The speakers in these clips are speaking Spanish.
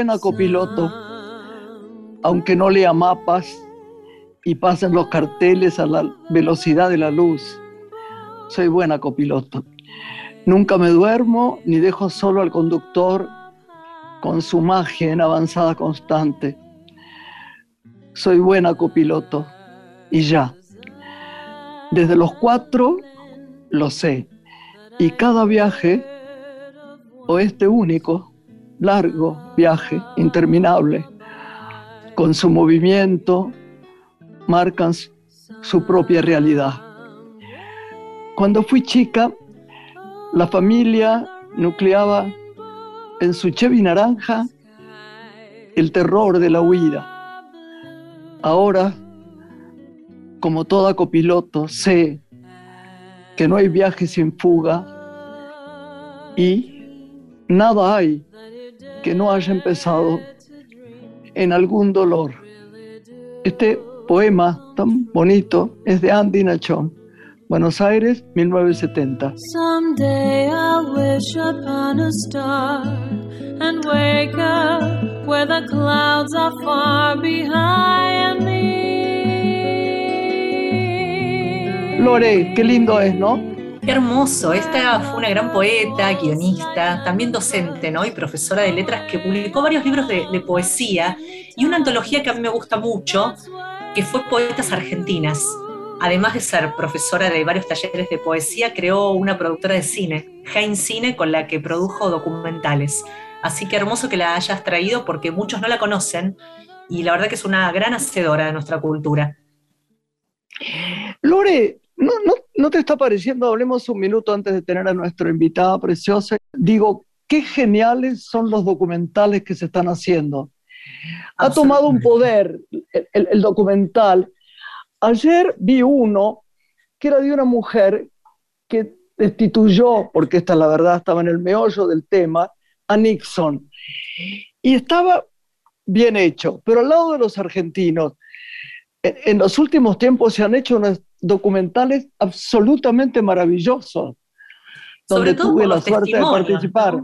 Buena copiloto, aunque no lea mapas y pasen los carteles a la velocidad de la luz. Soy buena copiloto. Nunca me duermo ni dejo solo al conductor con su magia en avanzada constante. Soy buena copiloto y ya. Desde los cuatro lo sé. Y cada viaje, o este único, largo viaje, interminable, con su movimiento, marcan su propia realidad. Cuando fui chica, la familia nucleaba en su Chevy naranja el terror de la huida. Ahora, como toda copiloto, sé que no hay viaje sin fuga y nada hay que no haya empezado en algún dolor. Este poema tan bonito es de Andy Nachón, Buenos Aires, 1970. Someday I'll wish upon a star and wake up where the clouds are far behind me. Lore, qué lindo es, ¿no? Hermoso. Esta fue una gran poeta, guionista, también docente ¿no? y profesora de letras que publicó varios libros de, de, poesía y una antología que a mí me gusta mucho, que fue Poetas Argentinas. Además de ser profesora de varios talleres de poesía, creó una productora de cine, Jain Cine, con la que produjo documentales. Así que hermoso que la hayas traído porque muchos no la conocen y la verdad que es una gran hacedora de nuestra cultura. Lore, ¿No, no, no te está pareciendo, hablemos un minuto antes de tener a nuestra invitada preciosa? Digo, qué geniales son los documentales que se están haciendo. Ha tomado un poder el, el, documental. Ayer vi uno que era de una mujer que destituyó, porque esta es la verdad, estaba en el meollo del tema, a Nixon. Y estaba bien hecho, pero al lado de los argentinos, en, en los últimos tiempos se han hecho unas documentales absolutamente maravillosos, donde tuve la suerte de participar.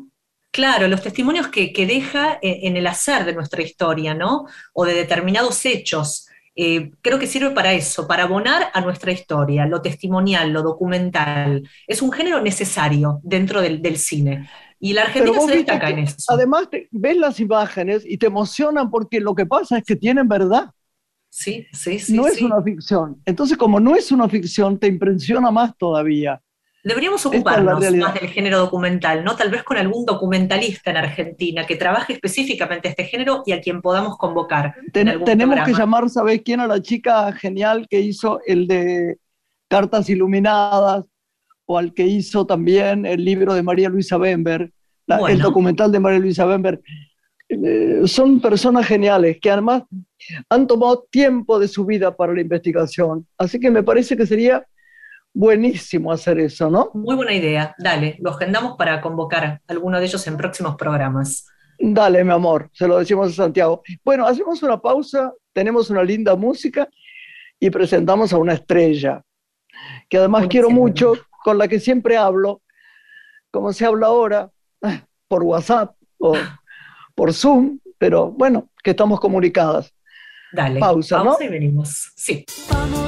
Claro, los testimonios que, que, deja en el hacer de nuestra historia, ¿no? O de determinados hechos. Eh, creo que sirve para eso, para abonar a nuestra historia, lo testimonial, lo documental. Es un género necesario dentro del, del cine. Y la Argentina se destaca en eso. Además, te, ves las imágenes y te emocionan porque lo que pasa es que tienen verdad. Sí, sí, sí. No sí. es una ficción. Entonces, como no es una ficción, te impresiona más todavía. Deberíamos ocuparnos es más del género documental, ¿no? Tal vez con algún documentalista en Argentina que trabaje específicamente este género y a quien podamos convocar. Ten, tenemos programa. que llamar, ¿sabes quién? A la chica genial que hizo el de Cartas Iluminadas o al que hizo también el libro de María Luisa Bember, la, bueno. el documental de María Luisa Bember. Eh, son personas geniales que además han tomado tiempo de su vida para la investigación. Así que me parece que sería buenísimo hacer eso, ¿no? Muy buena idea. Dale, lo agendamos para convocar a alguno de ellos en próximos programas. Dale, mi amor, se lo decimos a Santiago. Bueno, hacemos una pausa, tenemos una linda música y presentamos a una estrella, que además quiero mucho, con la que siempre hablo, como se habla ahora, por WhatsApp o por Zoom, pero bueno, que estamos comunicadas. Dale, pausa, pausa ¿no? y venimos. Sí. Vámonos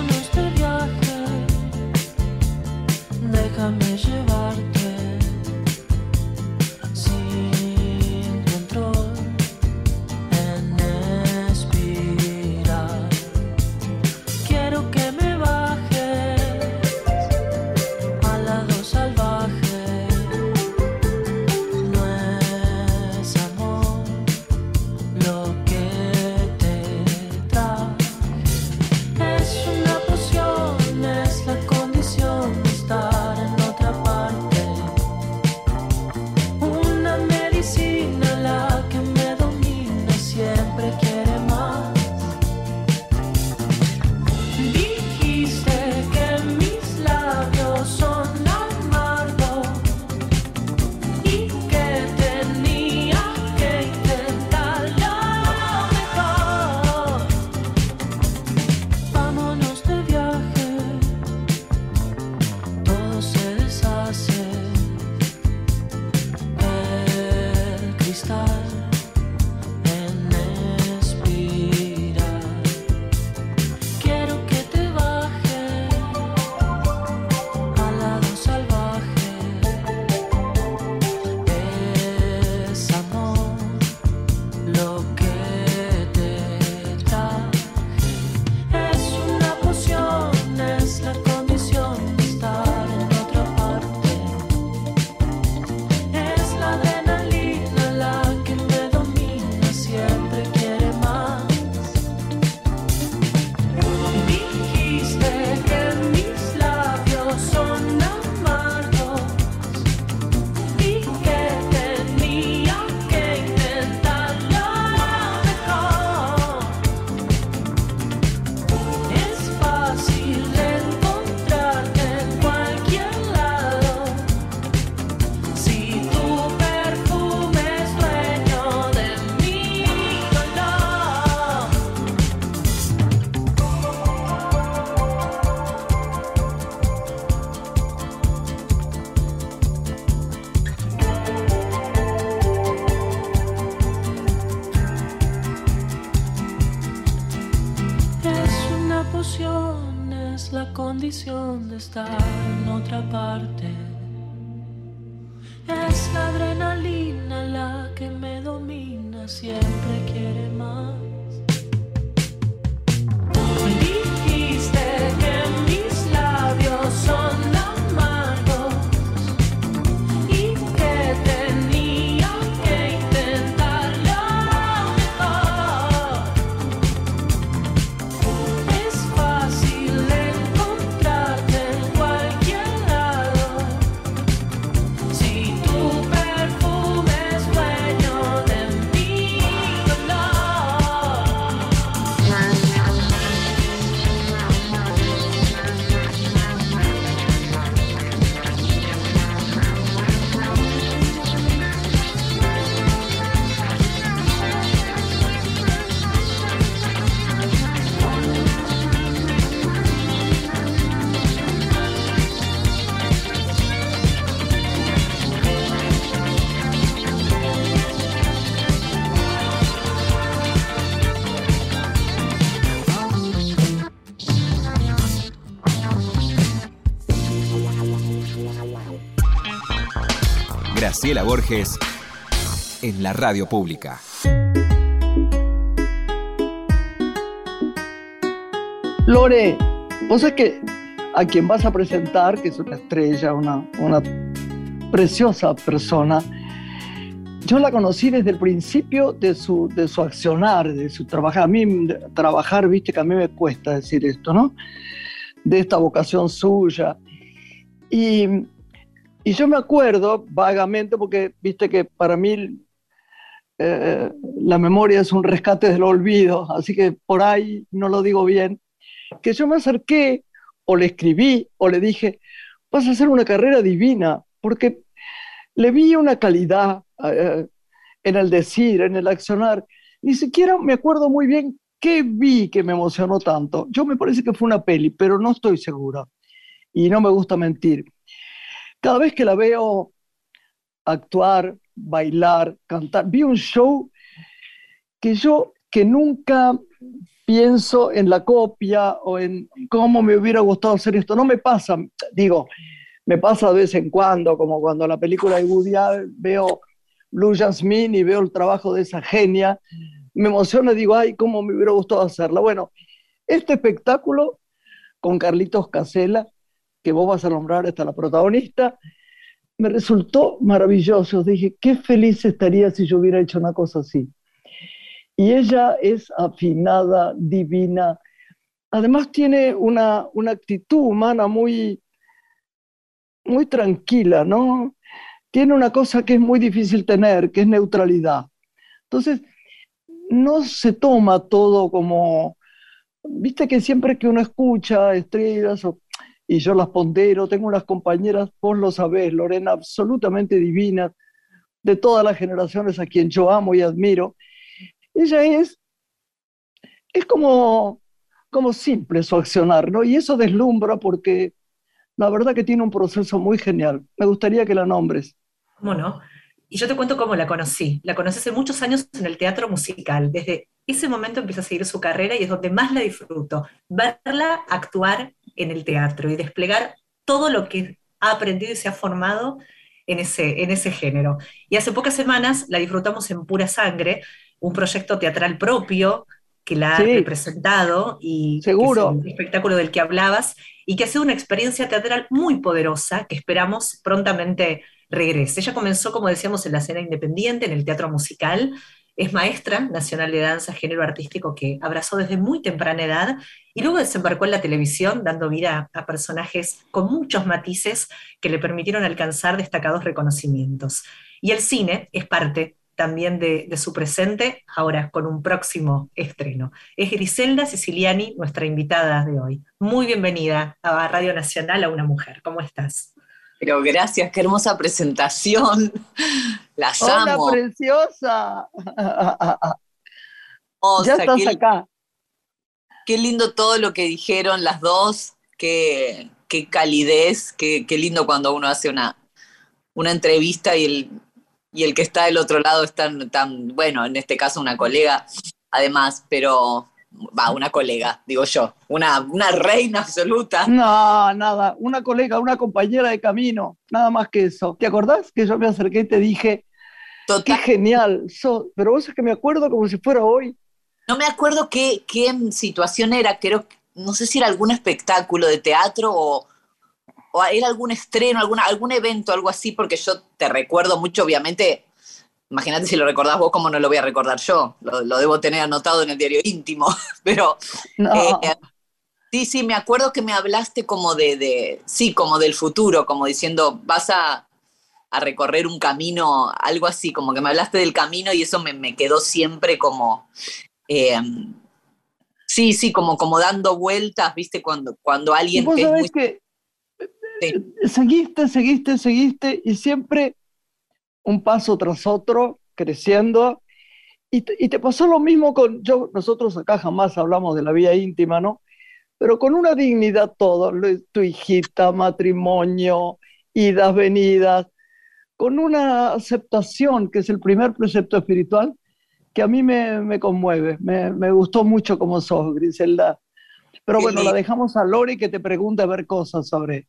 Graciela Borges en la radio pública. Lore, vos sabés que a quien vas a presentar, que es una estrella, una, una preciosa persona, yo la conocí desde el principio de su, de su accionar, de su trabajar. A mí, trabajar, viste que a mí me cuesta decir esto, ¿no? De esta vocación suya. Y, y yo me acuerdo vagamente, porque viste que para mí eh, la memoria es un rescate del olvido, así que por ahí no lo digo bien, que yo me acerqué o le escribí o le dije, vas a hacer una carrera divina, porque le vi una calidad eh, en el decir, en el accionar. Ni siquiera me acuerdo muy bien qué vi que me emocionó tanto. Yo me parece que fue una peli, pero no estoy segura. Y no me gusta mentir. Cada vez que la veo actuar, bailar, cantar, vi un show que yo que nunca pienso en la copia o en cómo me hubiera gustado hacer esto. No me pasa, digo, me pasa de vez en cuando, como cuando la película de Woody Allen veo Blue Jasmine y veo el trabajo de esa genia, me emociona y digo, ay, cómo me hubiera gustado hacerla. Bueno, este espectáculo con Carlitos Casella, que vos vas a nombrar hasta la protagonista, me resultó maravilloso. Dije, qué feliz estaría si yo hubiera hecho una cosa así. Y ella es afinada, divina. Además tiene una, una actitud humana muy, muy tranquila, ¿no? Tiene una cosa que es muy difícil tener, que es neutralidad. Entonces, no se toma todo como, viste que siempre que uno escucha estrellas, o- y yo las pondero, tengo unas compañeras, vos lo sabés, Lorena, absolutamente divinas, de todas las generaciones a quien yo amo y admiro. Ella es, es como, como simple su accionar, ¿no? Y eso deslumbra porque la verdad que tiene un proceso muy genial. Me gustaría que la nombres. ¿Cómo no? Y yo te cuento cómo la conocí. La conocí hace muchos años en el teatro musical. Desde ese momento empecé a seguir su carrera y es donde más la disfruto. Verla actuar en el teatro y desplegar todo lo que ha aprendido y se ha formado en ese, en ese género. Y hace pocas semanas la disfrutamos en Pura Sangre, un proyecto teatral propio que la ha representado y que Seguro. es el espectáculo del que hablabas y que ha sido una experiencia teatral muy poderosa que esperamos prontamente regrese. Ella comenzó, como decíamos, en la escena independiente, en el teatro musical, es maestra nacional de danza, género artístico que abrazó desde muy temprana edad y luego desembarcó en la televisión dando vida a personajes con muchos matices que le permitieron alcanzar destacados reconocimientos. Y el cine es parte también de, su presente, ahora con un próximo estreno. Es Griselda Siciliani, nuestra invitada de hoy. Muy bienvenida a Radio Nacional a una mujer. ¿Cómo estás? Pero gracias, qué hermosa presentación. Las Hola, amo. preciosa. ya estás qué, acá. qué lindo todo lo que dijeron las dos, qué, qué calidez, qué, qué lindo cuando uno hace una, una entrevista y el, y el que está del otro lado es tan, tan, bueno, en este caso una colega, además, pero va, una colega, digo yo, una, una reina absoluta. No, nada, una colega, una compañera de camino, nada más que eso. ¿Te acordás que yo me acerqué y te dije, qué Total, genial, sos? pero vos es que me acuerdo como si fuera hoy. no me acuerdo qué, qué situación era, creo, no sé si era algún espectáculo de teatro o, o era algún estreno, alguna, algún evento, algo así, porque yo te recuerdo mucho, obviamente, imagínate si lo recordás vos, cómo no lo voy a recordar yo, lo, lo debo tener anotado en el diario íntimo, pero No, Eh, sí, sí, me acuerdo que me hablaste como de, de- sí, como del futuro, como diciendo, vas a, a recorrer un camino, algo así, como que me hablaste del camino y eso me, me quedó siempre como, eh, sí, sí, como, como dando vueltas, viste, cuando, cuando alguien vos que es muy... que Sí. seguiste, seguiste, seguiste y siempre un paso tras otro, creciendo. Y te, y te pasó lo mismo con, yo, nosotros acá jamás hablamos de la vida íntima, ¿no? Pero con una dignidad todo, tu hijita, matrimonio, idas, venidas, con una aceptación, que es el primer precepto espiritual, que a mí me, me conmueve. Me, me gustó mucho como sos, Griselda. Pero bueno, la dejamos a Lori que te pregunte a ver cosas sobre,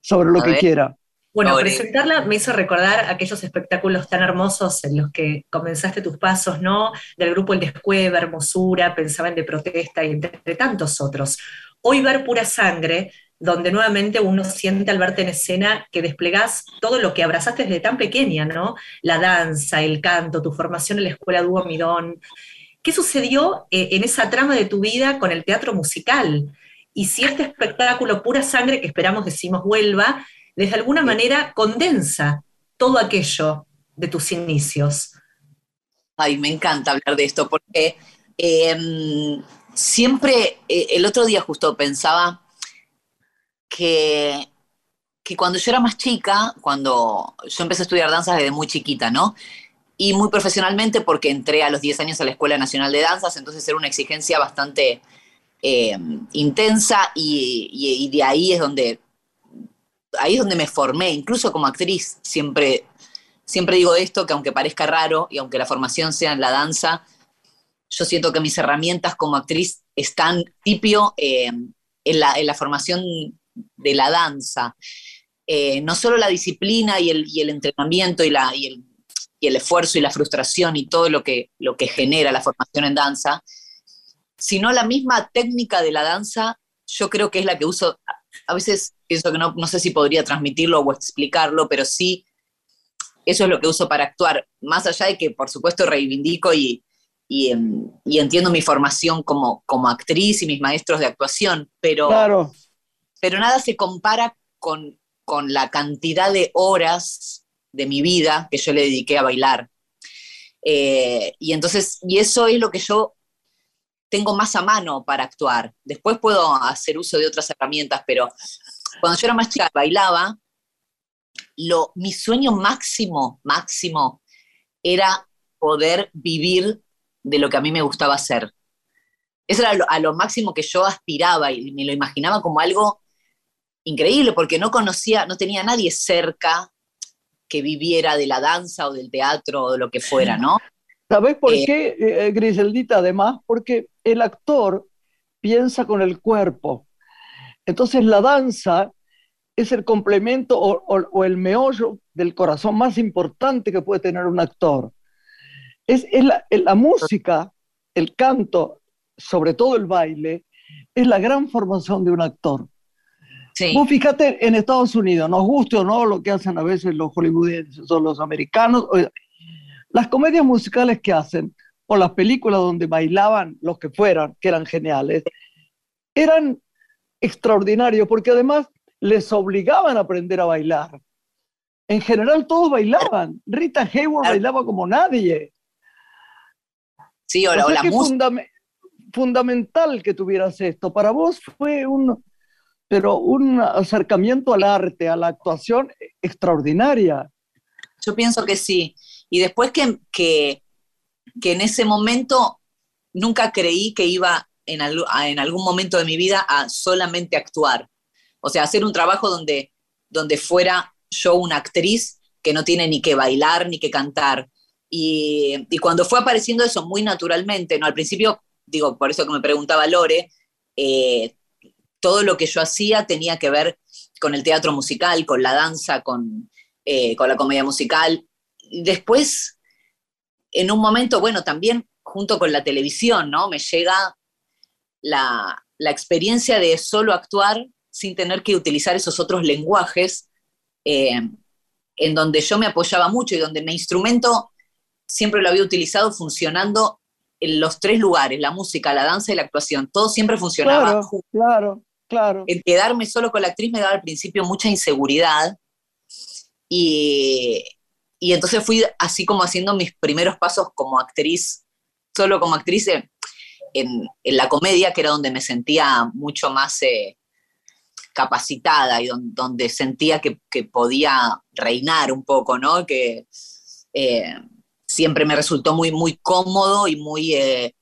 sobre lo A que ver. quiera. Bueno, presentarla me hizo recordar aquellos espectáculos tan hermosos en los que comenzaste tus pasos, ¿no? Del grupo El Descueva, Hermosura, Pensaban de Protesta y entre tantos otros. Hoy ver Pura Sangre, donde nuevamente uno siente al verte en escena que desplegás todo lo que abrazaste desde tan pequeña, ¿no? La danza, el canto, tu formación en la escuela Dúo Midón. ¿Qué sucedió eh, en esa trama de tu vida con el teatro musical? Y si este espectáculo Pura Sangre, que esperamos decimos vuelva, de alguna manera condensa todo aquello de tus inicios. Ay, me encanta hablar de esto porque eh, siempre, eh, el otro día justo pensaba que, que cuando yo era más chica, cuando yo empecé a estudiar danza desde muy chiquita, ¿no? Y muy profesionalmente porque entré a los 10 años a la Escuela Nacional de Danzas, entonces era una exigencia bastante eh, intensa y, y- y de ahí es donde ahí es donde me formé, incluso como actriz, siempre, siempre digo esto, que aunque parezca raro y aunque la formación sea en la danza, yo siento que mis herramientas como actriz están tipio eh, en, la, en la formación de la danza. Eh, no solo la disciplina y el, entrenamiento y, el, y el esfuerzo y la frustración y todo lo que, lo que genera la formación en danza, sino la misma técnica de la danza, yo creo que es la que uso, a veces pienso que no, no sé si podría transmitirlo o explicarlo, pero sí, eso es lo que uso para actuar, más allá de que por supuesto reivindico y, y, em, y entiendo mi formación como, como actriz y mis maestros de actuación, pero, Claro, pero nada se compara con, con la cantidad de horas de mi vida que yo le dediqué a bailar. Eh, y entonces, y eso es lo que yo tengo más a mano para actuar. Después puedo hacer uso de otras herramientas, pero cuando yo era más chica bailaba, lo, mi sueño máximo, máximo, era poder vivir de lo que a mí me gustaba hacer. Eso era lo, a lo máximo que yo aspiraba y me lo imaginaba como algo increíble, porque no conocía, no tenía nadie cerca que viviera de la danza o del teatro o de lo que fuera, ¿no? ¿sabés por Eh, qué, eh, Griseldita? Además, porque el actor piensa con el cuerpo. Entonces la danza es el complemento o, o- o el meollo del corazón más importante que puede tener un actor. Es, es la, música, el canto, sobre todo el baile, es la gran formación de un actor. Sí. Vos fíjate en Estados Unidos, nos guste o no lo que hacen a veces los hollywoodenses o los americanos, o- las comedias musicales que hacen, o las películas donde bailaban los que fueran, que eran geniales, eran extraordinarios porque además les obligaban a aprender a bailar. En general todos bailaban. Rita Claro. bailaba como nadie. Sí, o, O la- o música. fundame- fundamental que tuvieras esto. Para vos fue un, pero un acercamiento al arte, a la actuación extraordinaria. Yo pienso que sí. Y después que, que, que en ese momento nunca creí que iba en, al- en algún momento de mi vida a solamente actuar. O sea, hacer un trabajo donde, donde fuera yo una actriz que no tiene ni que bailar ni que cantar. Y, y cuando fue apareciendo eso muy naturalmente, ¿no? Al principio digo, por eso que me preguntaba Lore, eh, todo lo que yo hacía tenía que ver con el teatro musical, con la danza, con, eh, con la comedia musical. Después, en un momento, bueno, también junto con la televisión, ¿no? Me llega la, la experiencia de solo actuar sin tener que utilizar esos otros lenguajes, eh, en donde yo me apoyaba mucho y donde mi instrumento siempre lo había utilizado funcionando en los tres lugares, la música, la danza y la actuación. Todo siempre funcionaba. Claro, claro, claro. El quedarme solo con la actriz me daba al principio mucha inseguridad y, y entonces fui así como haciendo mis primeros pasos como actriz, solo como actriz en, la comedia, que era donde me sentía mucho más eh, capacitada y donde, sentía que, que, podía reinar un poco, ¿no? Que eh, siempre me resultó muy, muy cómodo y muy, eh,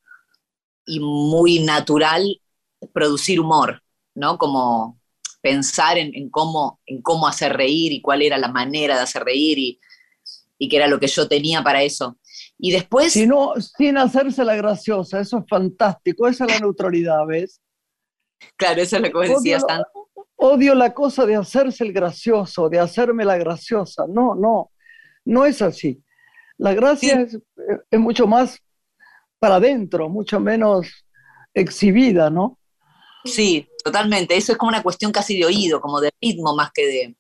y muy natural producir humor, ¿no? Como pensar en, en, cómo, en cómo hacer reír y cuál era la manera de hacer reír y, y qué era lo que yo tenía para eso. Y después... Sino, sin hacerse la graciosa, eso es fantástico, esa es la neutralidad, ¿ves? Claro, eso es lo que vos decías odio, Odio la cosa de hacerse el gracioso, de hacerme la graciosa. No, no, no es así. La gracia sí. es, es, mucho más para adentro, mucho menos exhibida, ¿no? Sí, totalmente. Eso es como una cuestión casi de oído, como de ritmo más que de,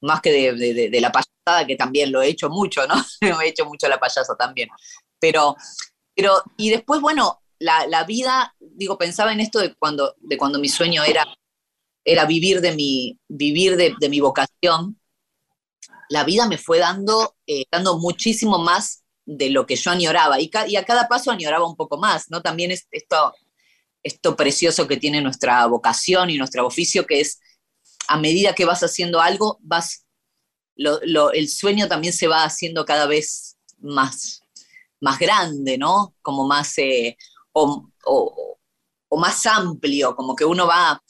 más que de, de, la payasada, que también lo he hecho mucho, ¿no? he hecho mucho la payasa también. Pero, pero y después, bueno, la, la, vida, digo, pensaba en esto de cuando, de cuando mi sueño era, era vivir de mi, vivir de, de mi vocación. La vida me fue dando, eh, dando muchísimo más de lo que yo añoraba y, ca y, a cada paso añoraba un poco más, ¿no? También es esto, esto precioso que tiene nuestra vocación y nuestro oficio, que es a medida que vas haciendo algo, vas, lo, lo, el sueño también se va haciendo cada vez más, más grande, ¿no? Como más, eh, o, o, más amplio, como que uno va,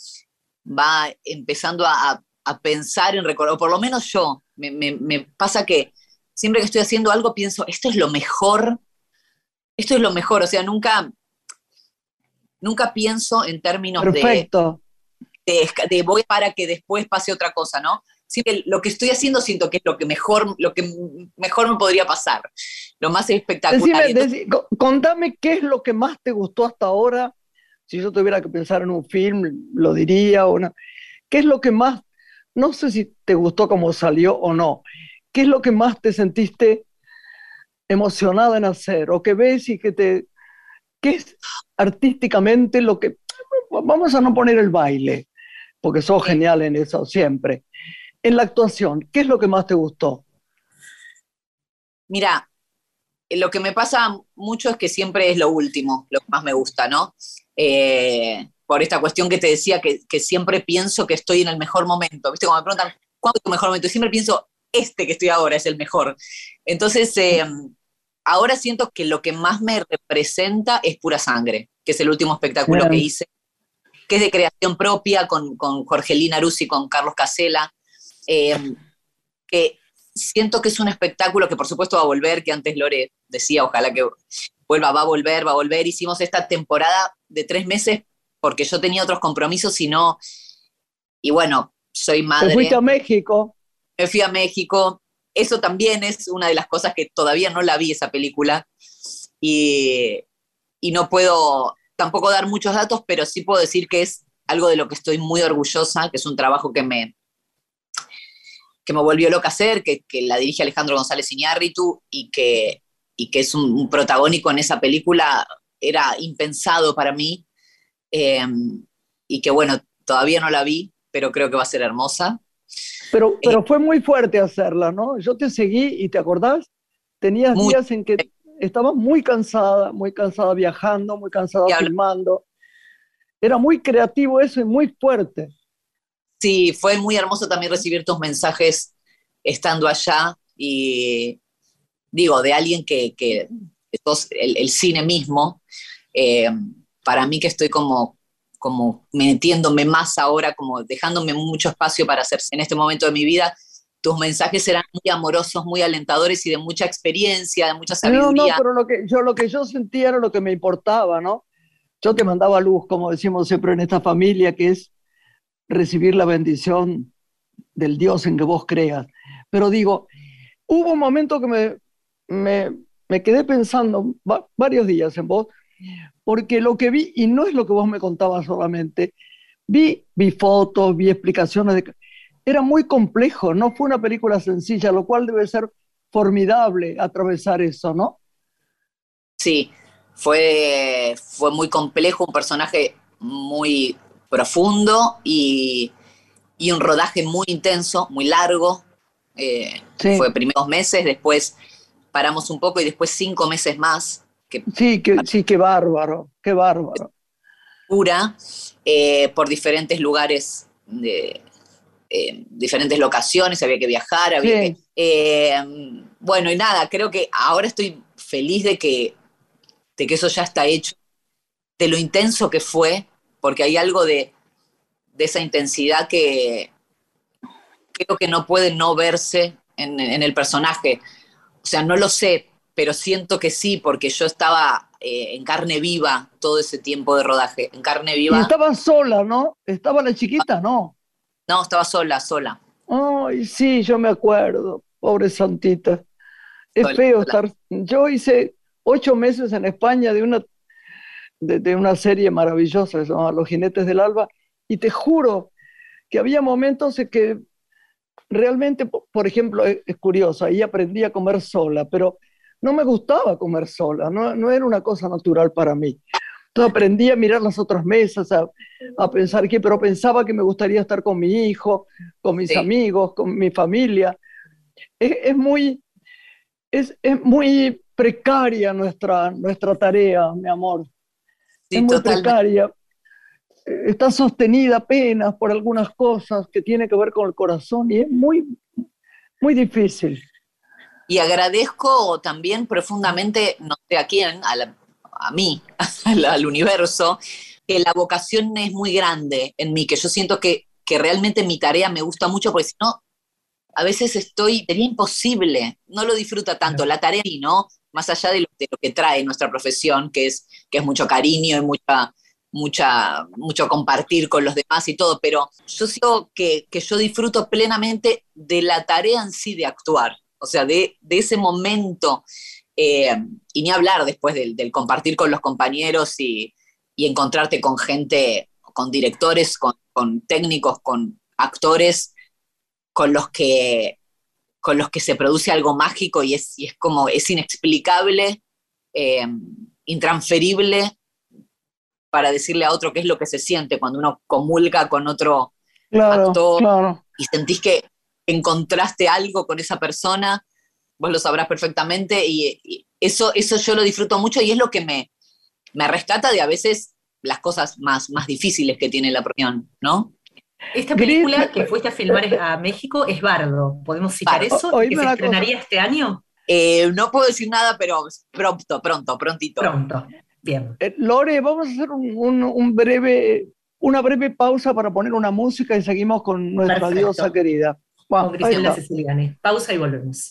va empezando a, pensar en recordar, o por lo menos yo, me, pasa que siempre que estoy haciendo algo pienso, esto es lo mejor, esto es lo mejor, o sea, nunca, nunca pienso en términos Perfecto. de de, de, voy para que después pase otra cosa, ¿no? Sí, lo que estoy haciendo siento que es lo que mejor, lo que mejor me podría pasar, lo más espectacular. Decime, Entonces, dec contame qué es lo que más te gustó hasta ahora. Si yo tuviera que pensar en un film, lo diría. O no. ¿Qué es lo que más, no sé si te gustó como salió o no, qué es lo que más te sentiste emocionada en hacer o que ves y que te, qué es artísticamente lo que, vamos a no poner el baile, porque sos genial en eso siempre. En la actuación, ¿qué es lo que más te gustó? Mira, lo que me pasa mucho es que siempre es lo último, lo que más me gusta, ¿no? Eh, por esta cuestión que te decía, que, que, siempre pienso que estoy en el mejor momento. ¿Viste? Cuando me preguntan, ¿cuándo es tu mejor momento? Siempre pienso, este que estoy ahora es el mejor. Entonces, eh, ahora siento que lo que más me representa es Pura Sangre, que es el último espectáculo Bien. que hice que es de creación propia, con, con Jorgelina Rusi, con Carlos Casela, eh, que siento que es un espectáculo que por supuesto va a volver, que antes Lore decía, ojalá que vuelva, va a volver, va a volver. Hicimos esta temporada de tres meses porque yo tenía otros compromisos y no, y bueno, soy madre. ¿Te fuiste a México? Me fui a México. Eso también es una de las cosas que todavía no la vi esa película y, y no puedo tampoco dar muchos datos, pero sí puedo decir que es algo de lo que estoy muy orgullosa, que es un trabajo que me, que me volvió loca hacer, que, que la dirige Alejandro González Iñárritu y que, y que es un, un, protagónico en esa película, era impensado para mí. Eh, y que bueno, todavía no la vi, pero creo que va a ser hermosa. Pero, pero eh, fue muy fuerte hacerla, ¿no? Yo te seguí y te acordás, tenías muy, días en que estaba muy cansada, muy cansada viajando, muy cansada filmando. Era muy creativo eso y muy fuerte. Sí, fue muy hermoso también recibir tus mensajes estando allá y digo, de alguien que, que el, el, cine mismo, eh, para mí que estoy como, como metiéndome más ahora, como dejándome mucho espacio para hacer en este momento de mi vida, tus mensajes eran muy amorosos, muy alentadores y de mucha experiencia, de mucha sabiduría. No, no, pero lo que yo, lo que yo sentía era lo que me importaba, ¿no? yo te mandaba luz, como decimos siempre en esta familia, que es recibir la bendición del Dios en que vos creas. Pero digo, hubo un momento que me, me, me quedé pensando varios días en vos, porque lo que vi, y no es lo que vos me contabas solamente, vi, vi fotos, vi explicaciones, de, era muy complejo, no fue una película sencilla, lo cual debe ser formidable atravesar eso, ¿no? Sí, fue, fue muy complejo, un personaje muy profundo y, y un rodaje muy intenso, muy largo. Eh, fue primeros meses, después paramos un poco y después cinco meses más. Que, sí, que, sí, qué bárbaro, qué bárbaro. Pura, eh, por diferentes lugares, de, eh, diferentes locaciones, había que viajar, había que... bueno, y nada, creo que ahora estoy feliz de que de que eso ya está hecho, de lo intenso que fue, porque hay algo de, esa intensidad que creo que no puede no verse en, el personaje. O sea, no lo sé, pero siento que sí, porque yo estaba eh, en carne viva todo ese tiempo de rodaje, en carne viva. Y estaba sola, ¿no? Estaba la chiquita, ¿no? No, estaba sola, sola. Ay, sí, yo me acuerdo, pobre Santita. Es feo estar. Yo hice ocho meses en España de una, de, una serie maravillosa, se Los Jinetes del Alba, y te juro que había momentos en que realmente, por ejemplo, es, curioso, ahí aprendí a comer sola, pero no me gustaba comer sola, no, no era una cosa natural para mí. Entonces aprendí a mirar las otras mesas, a, a, pensar que, pero pensaba que me gustaría estar con mi hijo, con mis amigos, con mi familia. Es, es muy, es, es, muy precaria nuestra, nuestra tarea, mi amor. es muy precaria. Está sostenida apenas por algunas cosas que tienen que ver con el corazón y es muy, muy difícil. Y agradezco también profundamente, no sé a quién, a, a mí, al, universo, que la vocación es muy grande en mí, que yo siento que, que realmente mi tarea me gusta mucho, porque si no, a veces estoy, sería imposible, no lo disfruta tanto, la tarea y no, más allá de lo, que trae nuestra profesión, que es, que es mucho cariño y mucha, mucha, mucho compartir con los demás y todo, pero yo siento que, yo disfruto plenamente de la tarea en sí de actuar, o sea, de, ese momento, eh, y ni hablar después del, compartir con los compañeros y, encontrarte con gente, con directores, con, con técnicos, con actores con los que con los que se produce algo mágico y es, es como, es inexplicable, eh, intransferible para decirle a otro qué es lo que se siente cuando uno comulga con otro actor y sentís que encontraste algo con esa persona, vos lo sabrás perfectamente y, eso, eso yo lo disfruto mucho y es lo que me, me rescata de a veces las cosas más, más difíciles que tiene la profesión, ¿no? Esta película que fuiste a filmar a México es Bardo. ¿Podemos citar eso? ¿Que se estrenaría este año? Eh, no puedo decir nada, pero pronto, pronto, prontito. Pronto, bien. Eh, Lore, vamos a hacer un, breve, una breve pausa para poner una música y seguimos con nuestra diosa querida. con Cristiana Ceciliani. Pausa y volvemos.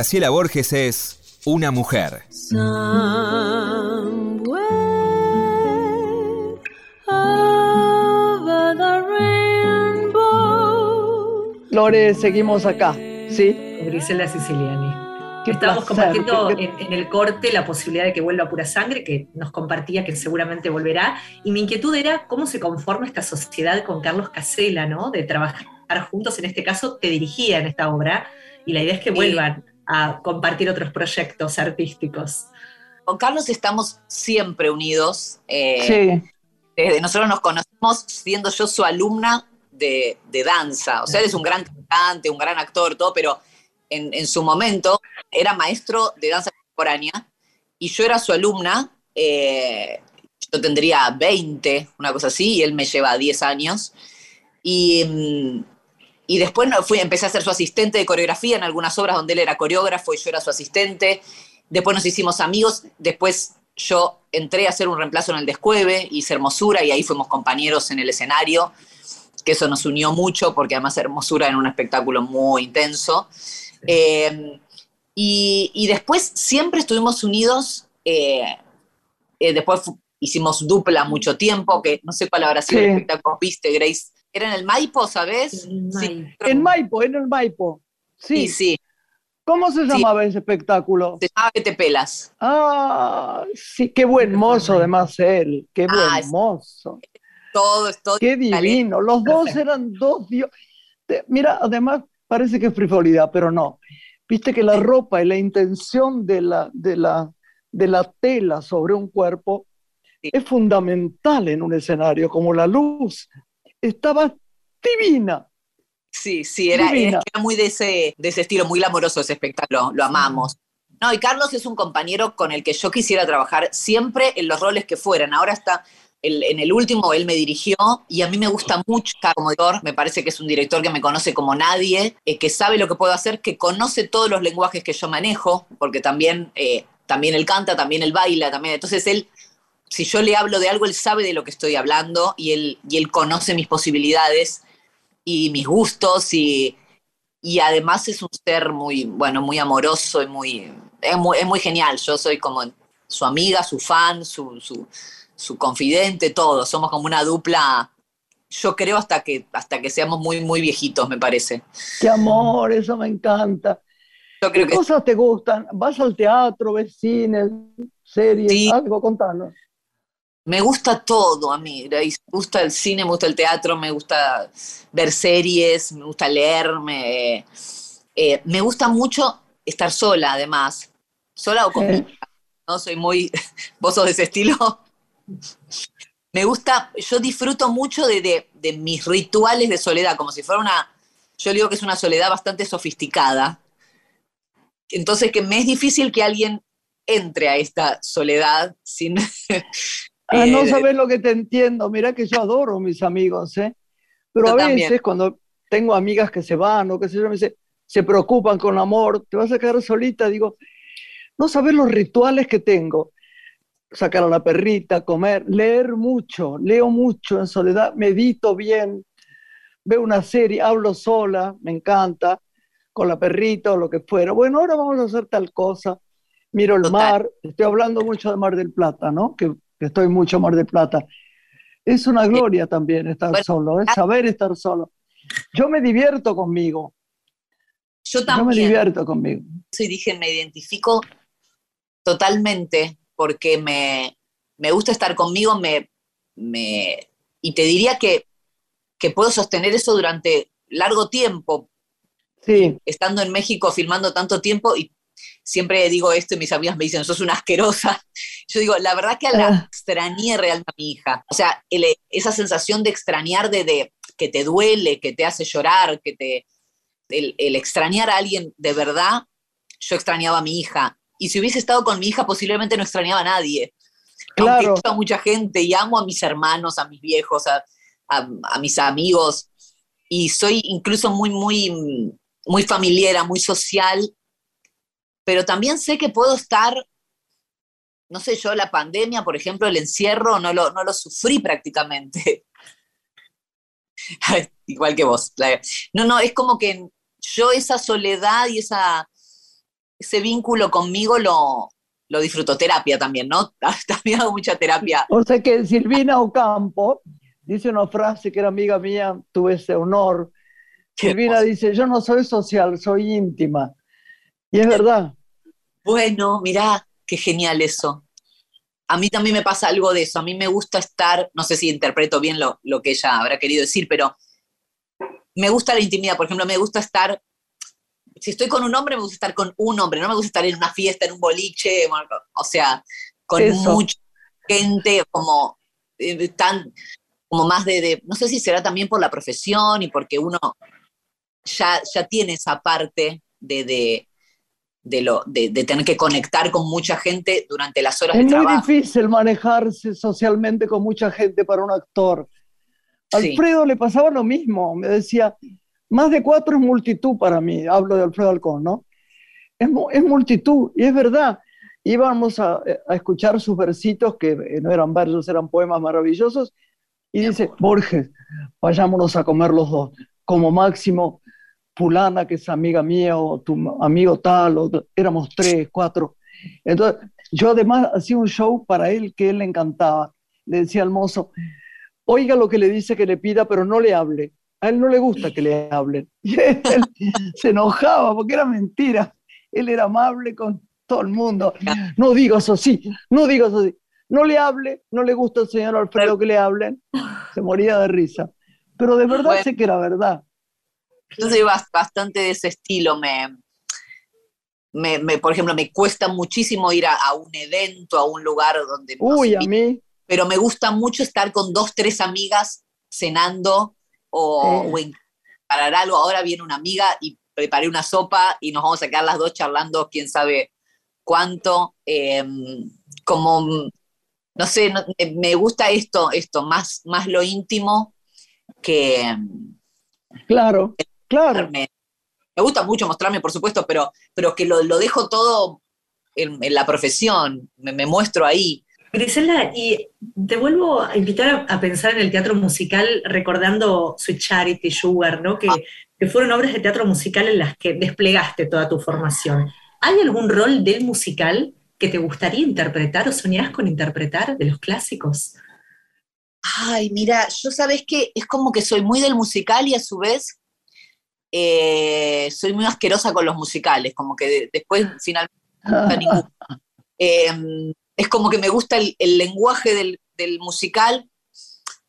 Graciela Borges es una mujer. Lore, seguimos acá, ¿sí? Grisela Siciliani. Que Estamos compartiendo en, el corte la posibilidad de que vuelva pura sangre, que nos compartía que seguramente volverá. Y mi inquietud era cómo se conforma esta sociedad con Carlos Casela, ¿no? De trabajar juntos, en este caso te dirigía en esta obra, y la idea es que vuelvan a compartir otros proyectos artísticos. Con Carlos estamos siempre unidos. Eh, sí. nosotros nos conocemos siendo yo su alumna de, danza. O sea, él es un gran cantante, un gran actor, todo, pero en, su momento era maestro de danza contemporánea y yo era su alumna. Eh, yo tendría 20, una cosa así, y él me lleva 10 años. Y, mm, y después fui, empecé a ser su asistente de coreografía en algunas obras donde él era coreógrafo y yo era su asistente. Después nos hicimos amigos. Después yo entré a hacer un reemplazo en el Descueve, hice Hermosura y ahí fuimos compañeros en el escenario, que eso nos unió mucho porque además Hermosura era un espectáculo muy intenso. Eh, y, después siempre estuvimos unidos. Eh, eh, después hicimos dupla mucho tiempo, que no sé cuál habrá sido el espectáculo, viste, Grace era en el Maipo, ¿sabes? Sí, en Maipo, en el Maipo. Sí, sí. ¿Cómo se llamaba ese espectáculo? Se llamaba Que te pelas. Ah, sí, qué buen mozo además él, qué buen ah, mozo. Todo, es todo. Qué divino, los dos eran dos dios. Mira, además parece que es frivolidad, pero no. Viste que la ropa y la intención de la, de la, de la tela sobre un cuerpo es fundamental en un escenario, como la luz estaba divina. Sí, sí, era, muy de ese, de ese estilo, muy glamoroso ese espectáculo, lo amamos. No, y Carlos es un compañero con el que yo quisiera trabajar siempre en los roles que fueran. Ahora está, en el último él me dirigió y a mí me gusta mucho como director, me parece que es un director que me conoce como nadie, eh, que sabe lo que puedo hacer, que conoce todos los lenguajes que yo manejo, porque también, eh, también él canta, también él baila, también, entonces él si yo le hablo de algo, él sabe de lo que estoy hablando y él, y él conoce mis posibilidades y mis gustos y, además es un ser muy, bueno, muy amoroso y muy es, muy, genial. Yo soy como su amiga, su fan, su, su, confidente, todo. Somos como una dupla, yo creo, hasta que, hasta que seamos muy, muy viejitos, me parece. Qué amor, eso me encanta. ¿Qué cosas te gustan? ¿Vas al teatro, ves cine, series, algo? Contanos. Me gusta todo a mí, me gusta el cine, me gusta el teatro, me gusta ver series, me gusta leer, me, eh, me gusta mucho estar sola además, sola o con ¿no? Soy muy, vos sos de ese estilo. Me gusta, yo disfruto mucho de, de- de mis rituales de soledad, como si fuera una, yo digo que es una soledad bastante sofisticada. Entonces, que me es difícil que alguien entre a esta soledad sin... Ah, no eh, sabes lo que te entiendo. Mira que yo adoro a mis amigos, ¿eh? Pero Yo a veces también. cuando tengo amigas que se van o qué sé yo, me se preocupan con amor, te vas a quedar solita. Digo, no sabes los rituales que tengo. Sacar a la perrita, comer, leer mucho, leo mucho en soledad, medito bien, veo una serie, hablo sola, me encanta, con la perrita o lo que fuera. Bueno, ahora vamos a hacer tal cosa. Miro el Total. mar, estoy hablando mucho de Mar del Plata, ¿no? Que, que estoy mucho Mar del Plata. Es una gloria también estar Bueno, solo, es ah- saber estar solo. Yo me divierto conmigo, yo yo me también. divierto conmigo. y dije, me identifico totalmente porque me, me gusta estar conmigo, me, me, y te diría que, que puedo sostener eso durante largo tiempo, Sí, estando en México filmando tanto tiempo y siempre digo esto y mis amigas me dicen, sos una asquerosa. Yo digo, la verdad que la extrañé realmente a mi hija. O sea, el- esa sensación de extrañar, de, de que te duele, que te hace llorar, que te... El, el extrañar a alguien de verdad, yo extrañaba a mi hija. Y si hubiese estado con mi hija, posiblemente no extrañaba a nadie. Claro. Aunque a mucha gente y amo a mis hermanos, a mis viejos, a, a- a mis amigos. Y soy incluso muy, muy, muy familiar, muy social. Pero también sé que puedo estar, no sé, yo la pandemia, por ejemplo, el encierro, no lo, no lo sufrí prácticamente. Igual que vos. No, no, es como que yo esa soledad y esa, ese vínculo conmigo lo, lo disfruto. Terapia también, ¿no? También hago mucha terapia. o sea que Silvina Ocampo dice una frase que era amiga mía, tuve ese honor. Silvina dice, yo no soy social, soy íntima. Y es verdad. Bueno, mirá, qué genial eso. A mí también me pasa algo de eso. A mí me gusta estar, no sé si interpreto bien lo, lo que ella habrá querido decir, pero me gusta la intimidad. Por ejemplo, me gusta estar, si estoy con un hombre, me gusta estar con un hombre. No me gusta estar en una fiesta, en un boliche, o sea, con Eso. mucha gente, como eh, tan, como más de, de- no sé si será también por la profesión y porque uno ya, ya tiene esa parte de, de, de lo, de, de tener que conectar con mucha gente durante las horas Es de muy trabajo. difícil manejarse socialmente con mucha gente para un actor. Sí. Alfredo le pasaba lo mismo, me decía, más de cuatro es multitud para mí, hablo de Alfredo Alcón, ¿no? Es, es multitud, y es verdad. Íbamos a, a escuchar sus versitos, que eh, no eran versos, eran poemas maravillosos, y dice, Borges, vayámonos a comer los dos, como máximo, fulana, que es amiga mía, o tu amigo tal, o, éramos tres, cuatro. Entonces, yo además hacía un show para él que él le encantaba. Le decía al mozo, oiga lo que le dice que le pida, pero no le hable. A él no le gusta que le hablen. Y él se enojaba porque era mentira. Él era amable con todo el mundo. No digas así, no digas así. No le hable, no le gusta al señor Alfredo que le hablen. Se moría de risa. Pero de verdad Bueno. sé que era verdad. Yo soy bas- bastante de ese estilo. Me, me, me- por ejemplo, me cuesta muchísimo ir a, a un evento, a un lugar donde... Uy, a invitan, mí, Pero me gusta mucho estar con dos, tres amigas cenando o, en- preparar algo. Ahora viene una amiga y preparé una sopa y nos vamos a quedar las dos charlando quién sabe cuánto. Eh, como, no sé, no- me- gusta esto, esto más, más lo íntimo que... claro, claro. Me, gusta mucho mostrarme, por supuesto, pero, pero que lo, lo dejo todo en, en la profesión, me, me muestro ahí. Griselda, y te vuelvo a invitar a, a pensar en el teatro musical recordando Sweet Charity, Sugar, ¿no? Que, que fueron obras de teatro musical en las que desplegaste toda tu formación. ¿Hay algún rol del musical que te gustaría interpretar o soñás con interpretar de los clásicos? Ay, mira, yo sabes que es como que soy muy del musical y a su vez eh, soy muy asquerosa con los musicales, como que de- después finalmente no me gusta ninguno. Eh, es como que me gusta el, el lenguaje del, del musical,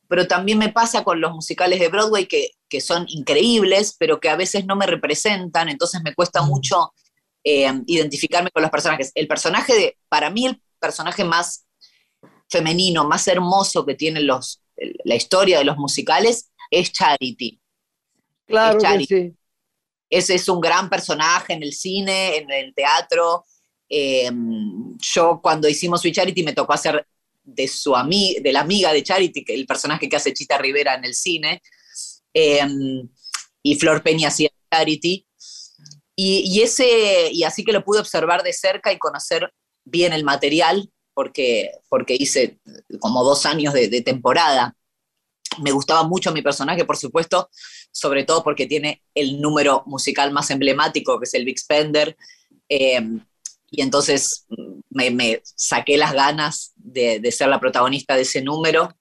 pero también me pasa con los musicales de Broadway que, que son increíbles, pero que a veces no me representan, entonces me cuesta mucho eh, identificarme con los personajes. El personaje de, para mí el personaje más femenino más hermoso que tiene los, la historia de los musicales es Charity. Claro que sí. Ese es un gran personaje en el cine, en el teatro. Eh, yo cuando hicimos Sweet Charity me tocó hacer de su ami- de la amiga de Charity, que el personaje que hace Chita Rivera en el cine, eh, y Flor Peña hacía Charity. Y, y ese, y así que lo pude observar de cerca y conocer bien el material, porque, porque hice como dos años de, de temporada. Me gustaba mucho mi personaje, por supuesto, sobre todo porque tiene el número musical más emblemático, que es el Big Spender. Eh, y entonces mm, me, me saqué las ganas de, de ser la protagonista de ese número.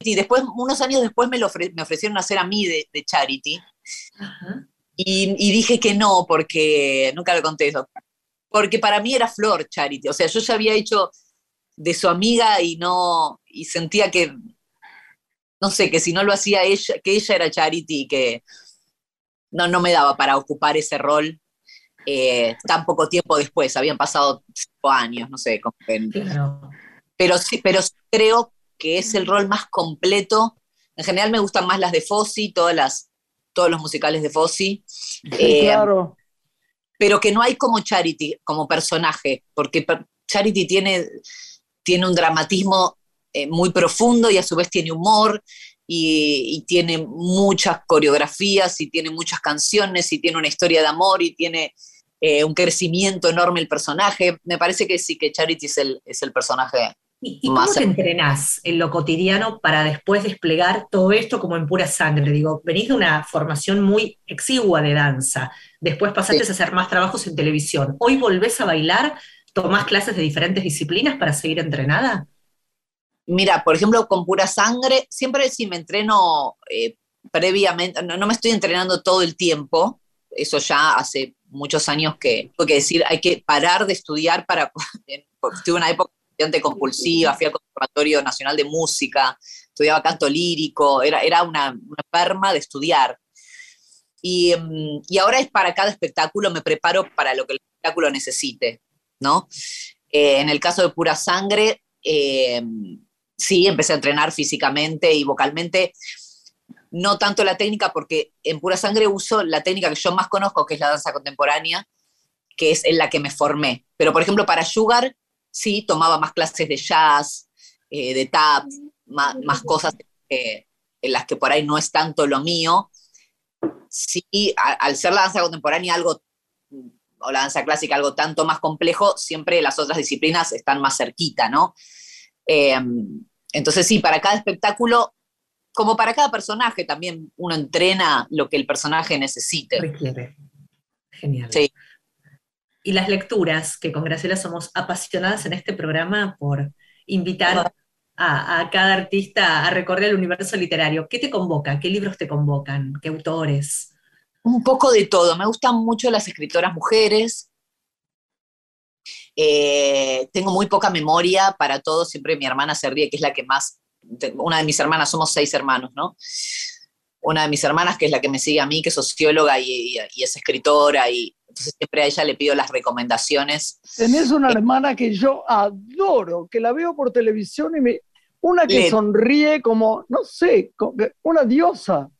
Y después, unos años después, me, lo ofre- me ofrecieron hacer a mí de, de Charity. Ajá. Y, y dije que no, porque nunca lo conté eso. Porque para mí era Flor Charity. O sea, yo ya había hecho de su amiga y no. Y sentía que. No sé, que si no lo hacía ella, que ella era Charity y que no, no me daba para ocupar ese rol eh, tan poco tiempo después. Habían pasado cinco años, no sé. como que- Claro. pero sí, pero sí creo que es el rol más completo. En general me gustan más las de Fossi, todas las, todos los musicales de Fossi. Sí, Eh, claro. pero que no hay como Charity, como personaje, porque Charity tiene, tiene un dramatismo eh, muy profundo y a su vez tiene humor y, y tiene muchas coreografías y tiene muchas canciones y tiene una historia de amor y tiene eh, un crecimiento enorme el personaje. Me parece que sí, que Charity es el, es el personaje. ¿Y, y cómo te entrenás en lo cotidiano para después desplegar todo esto como en pura sangre? Digo, venís de una formación muy exigua de danza, después pasaste Sí. a hacer más trabajos en televisión, hoy volvés a bailar, tomás clases de diferentes disciplinas para seguir entrenada. Mira, por ejemplo, con pura sangre, siempre si me entreno eh, previamente, no, no me estoy entrenando todo el tiempo, eso ya hace muchos años que, tengo que decir, hay que parar de estudiar para, tuve una época estudiante compulsiva, fui al Conservatorio Nacional de Música, estudiaba canto lírico, era, era una, enferma de estudiar. Y, mm, y ahora es para cada espectáculo, me preparo para lo que el espectáculo necesite, ¿no? Eh, en el caso de pura sangre, eh, sí, empecé a entrenar físicamente y vocalmente, no tanto la técnica, porque en pura sangre uso la técnica que yo más conozco, que es la danza contemporánea, que es en la que me formé. Pero, por ejemplo, para Sugar, sí, tomaba más clases de jazz, eh, de tap, más, cosas en las que por ahí no es tanto lo mío. Sí, al ser la danza contemporánea algo, o la danza clásica algo tanto más complejo, siempre las otras disciplinas están más cerquita, ¿no? Eh, entonces sí, para cada espectáculo, como para cada personaje, también uno entrena lo que el personaje necesite. Requiere. Genial. Sí. Y las lecturas, que con Graciela somos apasionadas en este programa por invitar a, a cada artista a recorrer el universo literario. ¿Qué te convoca? ¿Qué libros te convocan? ¿Qué autores? Un poco de todo. Me gustan mucho las escritoras mujeres. Eh, tengo muy poca memoria para todo. Siempre mi hermana se ríe, que es la que más. Una de mis hermanas, somos seis hermanos, ¿no? Una de mis hermanas, que es la que me sigue a mí, que es socióloga y, y- y es escritora, y entonces siempre a ella le pido las recomendaciones. Tenés una hermana que yo adoro, que la veo por televisión y me. Una que Le- sonríe como, no sé, como una diosa.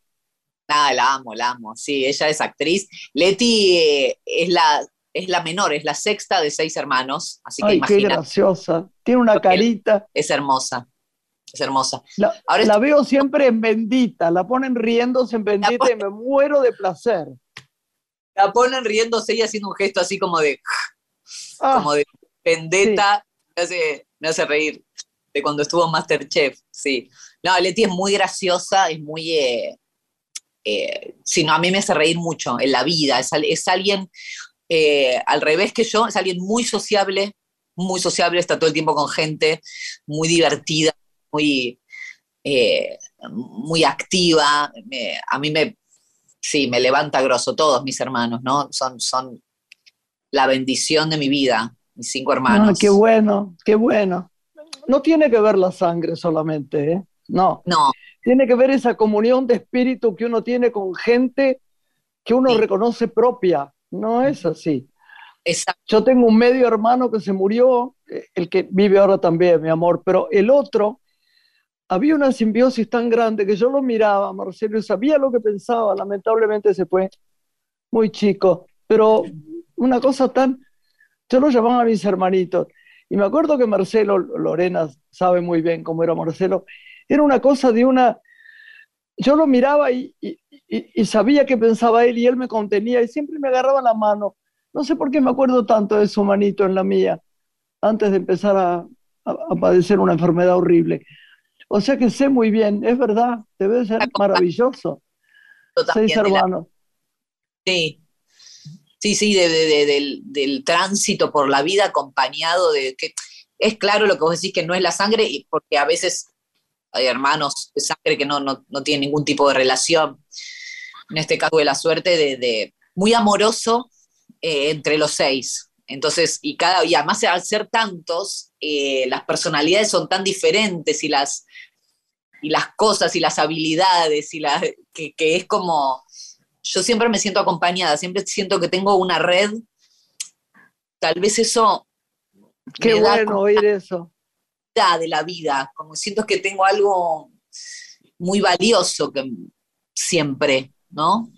Nada, la amo, la amo. Sí, ella es actriz. Leti eh, es, la, es la menor, es la sexta de seis hermanos, así que Ay, qué graciosa. Tiene una carita. es hermosa. Es hermosa. La, Ahora la veo siempre en bendita, la ponen riéndose en bendita y me muero de placer. La ponen riéndose y haciendo un gesto así como de, Ah, como de vendetta. Me, hace, me hace reír de cuando estuvo en Masterchef, sí. No, Leti es muy graciosa, es muy... Eh, eh, sí, no, a mí me hace reír mucho en la vida. Es, es alguien eh, al revés que yo, es alguien muy sociable, muy sociable, está todo el tiempo con gente, muy divertida, muy, eh, muy activa. Me- a mí me, sí, me levanta grosso, todos mis hermanos, ¿no? Son, son la bendición de mi vida, mis cinco hermanos. ah, qué bueno, qué bueno. No tiene que ver la sangre solamente, ¿eh? No, No, tiene que ver esa comunión de espíritu que uno tiene con gente que uno Sí. reconoce propia. No es así. Exacto. Yo tengo un medio hermano que se murió, eh, el que vive ahora también, mi amor, pero el otro, había una simbiosis tan grande que yo lo miraba, Marcelo, y sabía lo que pensaba, lamentablemente se fue muy chico, pero una cosa tan, yo lo llamaba a mis hermanitos, y me acuerdo que Marcelo, Lorena sabe muy bien cómo era Marcelo, era una cosa de una, yo lo miraba y, y, y sabía que pensaba él y él me contenía y siempre me agarraba la mano. No sé por qué me acuerdo tanto de su manito en la mía, antes de empezar a, a, a padecer una enfermedad horrible. O sea que sé muy bien, es verdad, debe ser maravilloso. Seis hermanos. Sí, sí, sí, de, de, de, del, del, tránsito por la vida acompañado de que es claro lo que vos decís que no es la sangre, y porque a veces hay hermanos de sangre que no, no, no tienen ningún tipo de relación. En este caso de la suerte de, de muy amoroso eh, entre los seis. Entonces, y, cada, y además al ser tantos, eh, las personalidades son tan diferentes y las, y las cosas y las habilidades, y la, que, que es como, yo siempre me siento acompañada, siempre siento que tengo una red. Tal vez eso. Qué bueno oír eso. De la vida, como siento que tengo algo muy valioso que siempre, ¿no?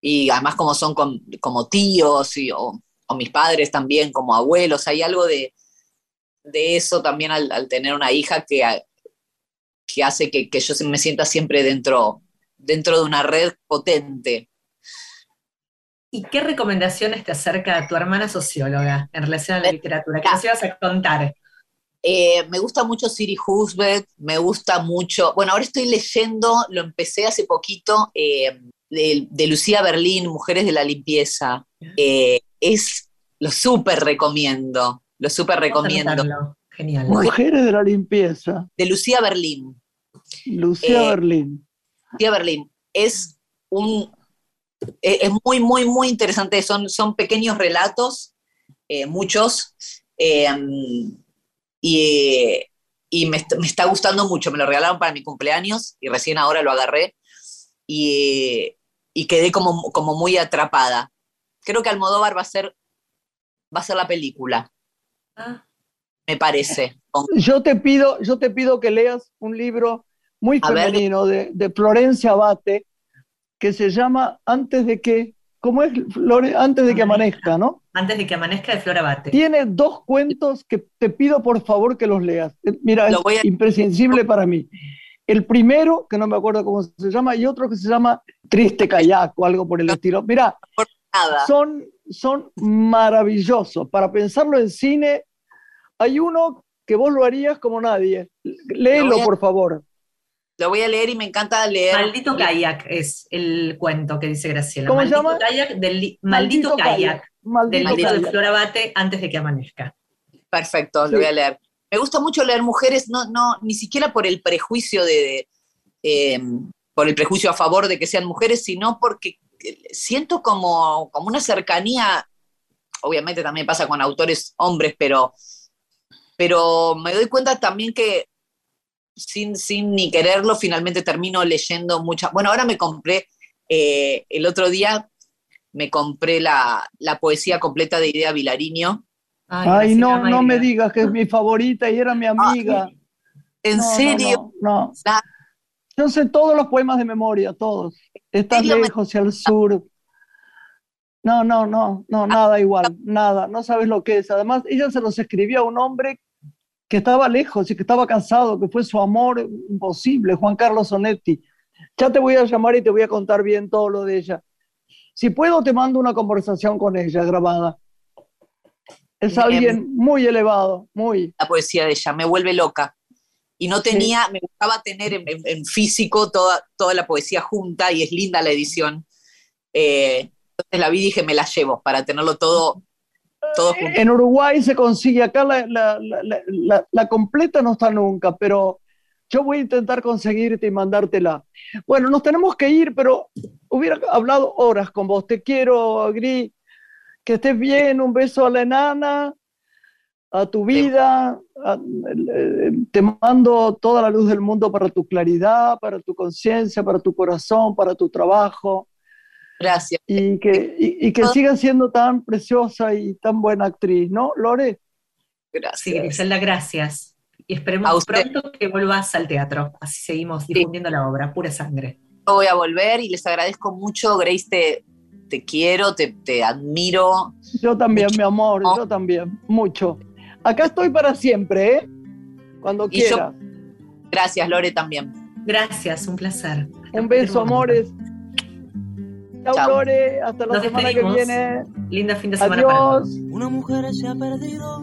Y además como son con, como tíos y, o, o, mis padres también, como abuelos, hay algo de, de eso también al, al, tener una hija que, que hace que, que yo me sienta siempre dentro, dentro de una red potente. ¿Y qué recomendaciones te acerca a tu hermana socióloga en relación a la literatura? ¿Qué nos ibas a contar? Eh, me gusta mucho Siri Husbeck, me gusta mucho, bueno, ahora estoy leyendo, lo empecé hace poquito, eh, de, de, Lucía Berlín, Mujeres de la Limpieza. Eh, es, lo súper recomiendo, lo súper recomiendo. Genial. Mujeres de la Limpieza. De Lucía Berlín. Lucía Berlín. Tía Berlín, es un es muy, muy, muy interesante. Son, son pequeños relatos, eh, muchos, eh, y, y me, me, está gustando mucho. Me lo regalaron para mi cumpleaños y recién ahora lo agarré y, y quedé como, como muy atrapada. Creo que Almodóvar va a ser, va a ser la película. Ah. Me parece. Yo te pido, yo te pido que leas un libro muy femenino de, de, Florencia Abate, que se llama Antes de que, ¿cómo es? Flore, antes de que amanezca, ¿no? Antes de que amanezca de Flor Abate. Tiene dos cuentos que te pido por favor que los leas. Mira, Lo es a... imprescindible para mí. El primero, que no me acuerdo cómo se llama, y otro que se llama Triste Kayak o algo por el estilo. Mira, son, son maravillosos. Para pensarlo en cine, hay uno que vos lo harías como nadie. Léelo, a... por favor. Lo voy a leer y me encanta leer. Maldito Kayak es el cuento que dice Graciela. ¿Cómo Maldito se llama? Kayak del, Maldito, Maldito Kayak, Maldito del libro de Flor Abate antes de que amanezca. Perfecto, sí. lo voy a leer. Me gusta mucho leer mujeres, no, no, ni siquiera por el prejuicio de, eh, por el prejuicio a favor de que sean mujeres, sino porque siento como, como una cercanía, obviamente también pasa con autores hombres, pero, pero me doy cuenta también que sin, sin ni quererlo, finalmente termino leyendo muchas. Bueno, ahora me compré, eh, el otro día me compré la, la, poesía completa de Idea Vilariño. Ay, Ay no, no me digas que es mi favorita y era mi amiga. Ay, ¿En no, serio? No, no. Yo sé todos los poemas de memoria, todos. Estás lejos y al sur. No, no, no, no, nada igual, nada. No sabes lo que es. Además, ella se los escribió a un hombre que estaba lejos y que estaba cansado, que fue su amor imposible, Juan Carlos Sonetti. Ya te voy a llamar y te voy a contar bien todo lo de ella. Si puedo, te mando una conversación con ella grabada. Es bien. alguien muy elevado, muy. La poesía de ella me vuelve loca. Y no tenía, sí. me gustaba tener en, en, en, físico toda, toda la poesía junta y es linda la edición. Eh, entonces la vi y dije, me la llevo para tenerlo todo. En Uruguay se consigue, acá la, la, la, la, completa no está nunca, pero yo voy a intentar conseguirte y mandártela. Bueno, nos tenemos que ir, pero hubiera hablado horas con vos. Te quiero, Gris, que estés bien, un beso a la enana, a tu vida, a, te mando toda la luz del mundo para tu claridad, para tu conciencia, para tu corazón, para tu trabajo. Gracias. Y que, y, que siga siendo tan preciosa y tan buena actriz, ¿no, Lore? Gracias. Sí, Griselda, gracias. Y esperemos pronto que vuelvas al teatro. Así seguimos difundiendo la obra, pura sangre. voy a volver y les agradezco mucho, Grace, te, te quiero, te, te, admiro. Yo también, mi amor, yo también, mucho. Acá estoy para siempre, ¿eh? Cuando quieras. gracias, Lore, también. Gracias, un placer. Un beso, amores. Chao, Lore. Hasta la semana que viene. Linda fin de semana. Adiós. Una mujer se ha perdido.